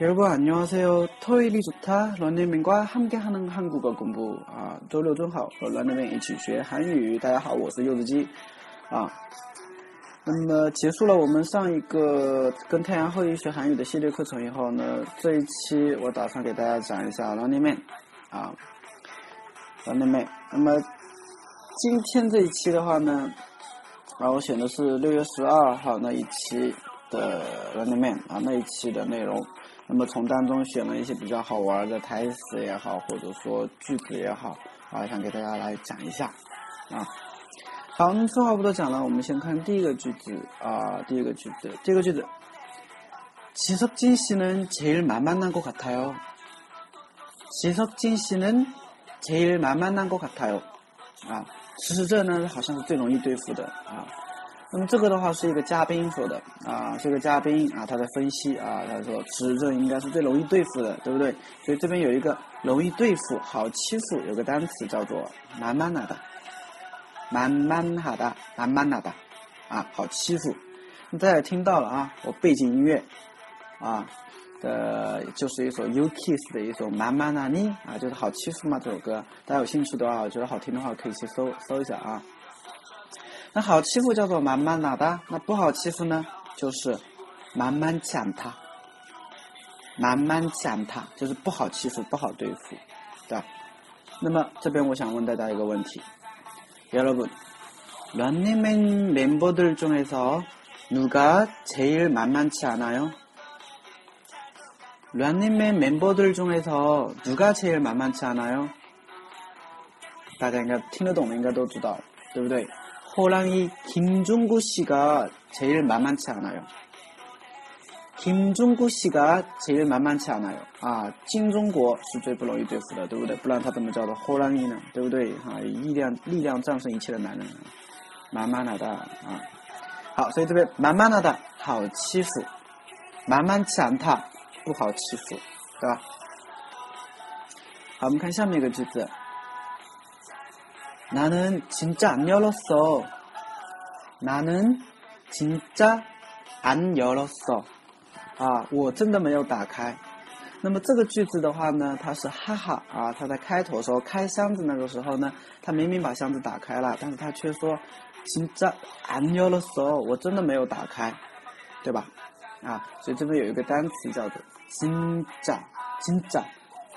여러분 안녕하세요. 토요일이 좋다. 런닝맨과 함께하는 한국어 공부啊，周六正好和 런닝맨 一起学韩语。大家好，我是柚子鸡啊。那么结束了我们上一个跟太阳后裔学韩语的系列课程以后呢，这一期我打算给大家讲一下 Running Man 啊，Running Man。那么今天这一期的话呢，啊，我选的是六月十二号那一期 的 Running Man 啊那一期的内容。那么从当中选了一些比较好玩的台词也好，或者说句子也好，啊，想给大家来讲一下，啊，好，那废话不多讲了，我们先看第一个句子啊，第一个句子，第一个句子，지석진씨는제일만만한것같아 요。 지석진씨는제일만만한것같아 요。 啊，其实这呢好像是最容易对付的啊。 那么这个的话是一个嘉宾说的啊，是个嘉宾啊，他在分析啊，他说持证应该是最容易对付的，对不对？所以这边有一个容易对付、好欺负，有个单词叫做“慢慢拿的”，慢慢哈的，慢慢拿的啊，好欺负。大家也听到了啊，我背景音乐啊的就是一首 U-Kiss 的一首“慢慢拿你”啊，就是好欺负嘛这首歌。大家有兴趣的话，觉得好听的话可以去搜搜一下啊。那好欺负叫做慢慢拿的，那不好欺负呢，就是慢慢抢他，慢慢抢他，就是不好欺负，不好对付，对吧？那么这边我想问大家一个问题，여러분런닝맨멤버들중에서누가제일만만치않아요런닝맨멤버들중에서누가제일만만치않아요大家应该听得懂的，应该都知道，对不对？ 호랑이 김종구 씨가 제일 만만치 않아요. 김종구 씨가 제일 만만치 않아요. 아, 金钟国是最不容易对付的，对不对？不然他怎么叫做 호랑이呢？对不对？啊，力量力量战胜一切的男人， 만만하다 啊。好，所以这边 만만하다好欺负，만만치 않다不好欺负，对吧？好，我们看下面一个句子。 나는 진짜 안 열었어. 나는 진짜 안 열었어. 啊，我真的没有打开。那么这个句子的话呢，它是哈哈啊，他在开头时候开箱子那个时候呢，他明明把箱子打开了，但是他却说 진짜 안 열었어. 我真的没有打开，对吧？啊，所以这边有一个单词叫做 진짜, 진짜,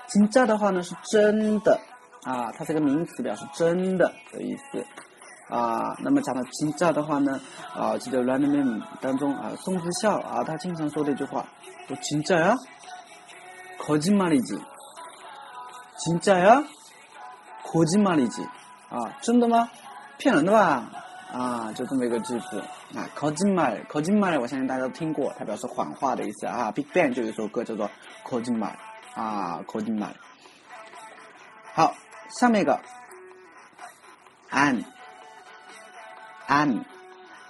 진짜的话呢是真的。啊，它是个名词，表示真的的意思。 啊，那么讲到真假的话呢，啊，记得《Running Man》当中啊，宋智孝啊，他经常说的一句话，说真假呀，거짓말이 지， 真假呀，거짓말이 지， 啊，真的吗？骗人的吧？啊，就这么一个句子。啊，거짓 말， 거짓말我相信大家都听过，它表示谎话的意思啊。Big Bang 就有一首歌叫做거짓 말， 啊，거짓 말。 好。下面一个，an an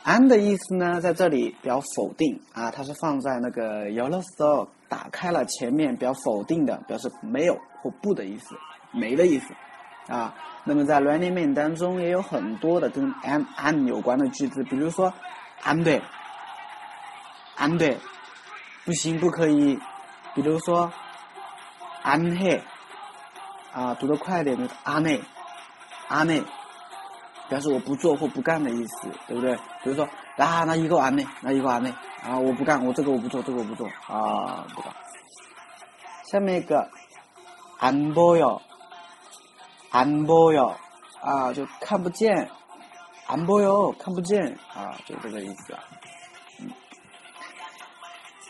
an 的意思呢，在这里表否定啊，它是放在那个 yellow store 打开了前面表否定的，表示没有或不的意思，没的意思啊。那么在 Running Man 当中也有很多的跟 an an 有关的句子，比如说 am 对，am 对，不行不可以，比如说 am he。啊，读得快一点就是阿内，阿内，表示我不做或不干的意思，对不对？比如说，啊，那一个阿内，那一个阿内，啊，我不干，我这个我不做，这个我不做，啊，对吧？下面一个，안보 여， 안보 여， 啊，就看不见，안보 여， 看不见，啊，就这个意思。嗯，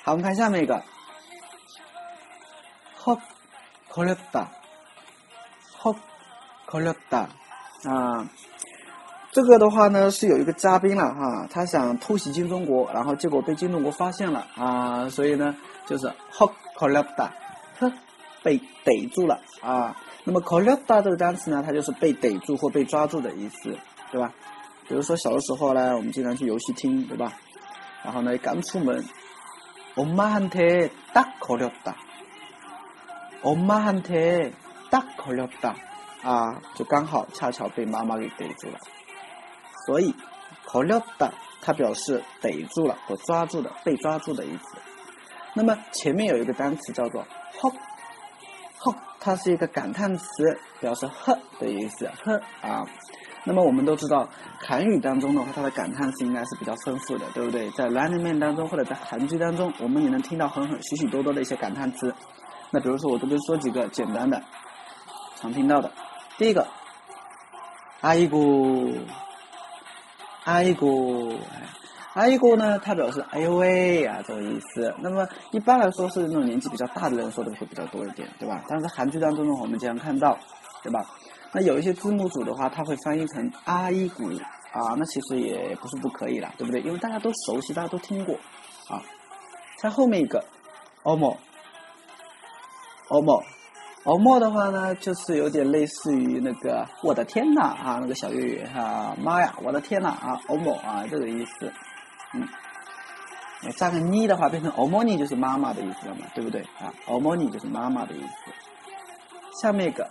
好，我们看下面一个，헉걸렸 다。 好，考了的啊， 这个的话呢是有一个嘉宾了哈，他想偷袭金钟国，然后结果被金钟国发现了啊，所以呢就是好考了的，他被逮住了啊。那么考了的这个单词呢，它就是被逮住或被抓住的意思，对吧？比如说小的时候呢，我们经常去游戏厅，对吧？然后呢刚出门，엄마한테딱걸렸 다， 엄마한테大口了大啊，就刚好恰巧被妈妈给逮住了， 所以口了大它表示逮住了或抓住的、被抓住的意思。那么前面有一个单词叫做 hop，hop 它是一个感叹词，表示呵的意思，呵啊。那么我们都知道，韩语当中的话，它的感叹词应该是比较丰富的，对不对？在 Running Man 当中或者在韩剧当中，我们也能听到很很许许多多的一些感叹词。那比如说，我这边说几个简单的，常听到的。第一个，阿姨姑，阿姨姑，阿姨姑呢，它表示哎呦喂啊这个意思。那么一般来说是那种年纪比较大的人说的会比较多一点，对吧？但是韩剧当中呢，我们经常看到，对吧？那有一些字幕组的话，他会翻译成阿依古啊，那其实也不是不可以啦，对不对？因为大家都熟悉，大家都听过啊。在后面一个欧莫，欧莫，o 莫的话呢，就是有点类似于那个我的天呐啊，那个小月月哈，妈呀，我的天呐啊，o 莫啊，这个意思，嗯，加个妮的话，变成 ooni 就是妈妈的意思了嘛，对不对啊？ooni 就是妈妈的意思。下面一个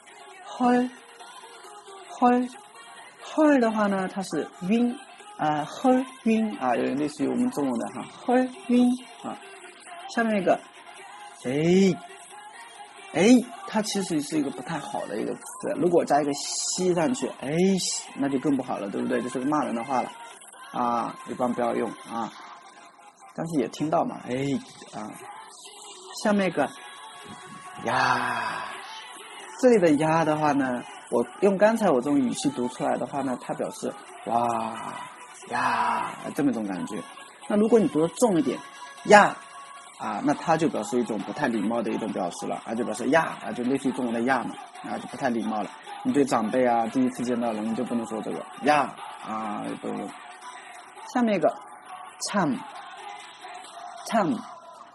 hui，hui，hui 的话呢，它是晕啊，hui 晕啊，有点类似于我们中文的哈，hui 晕啊。下面一个谁？哎，它其实是一个不太好的一个词，如果加一个西上去，哎，那就更不好了，对不对？就是个骂人的话了啊，一般不要用啊。但是也听到嘛，哎啊。下面一个，呀，这里的呀的话呢。我用刚才我这种语气读出来的话呢，它表示哇呀这么一种感觉。那如果你读的重一点呀啊，那它就表示一种不太礼貌的一种表示了，啊就表示呀啊就类似于中文的呀嘛，啊就不太礼貌了。你对长辈啊第一次见到人你就不能说这个呀啊不用。下面一个唱唱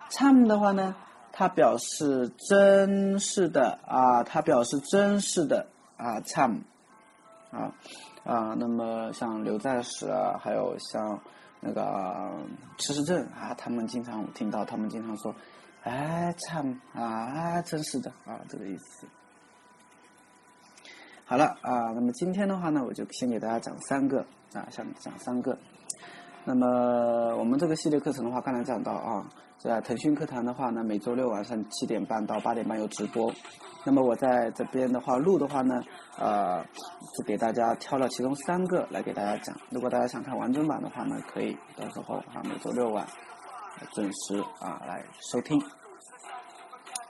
唱的话呢，它表示真是的啊，它表示真是的。啊，唱，啊，啊，那么像刘在石啊，还有像那个吃食症啊，他们经常听到，他们经常说，哎，唱啊，真是的啊，这个意思。好了啊，那么今天的话呢，我就先给大家讲三个啊，想讲三个。那么我们这个系列课程的话，刚才讲到啊，在腾讯课堂的话呢，每周六晚上七点半到八点半有直播。那么我在这边的话录的话呢，呃，就给大家挑了其中三个来给大家讲。如果大家想看完整版的话呢，可以到时候啊每周六晚准时啊来收听。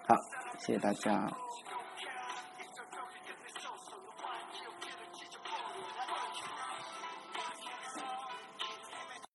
好，谢谢大家。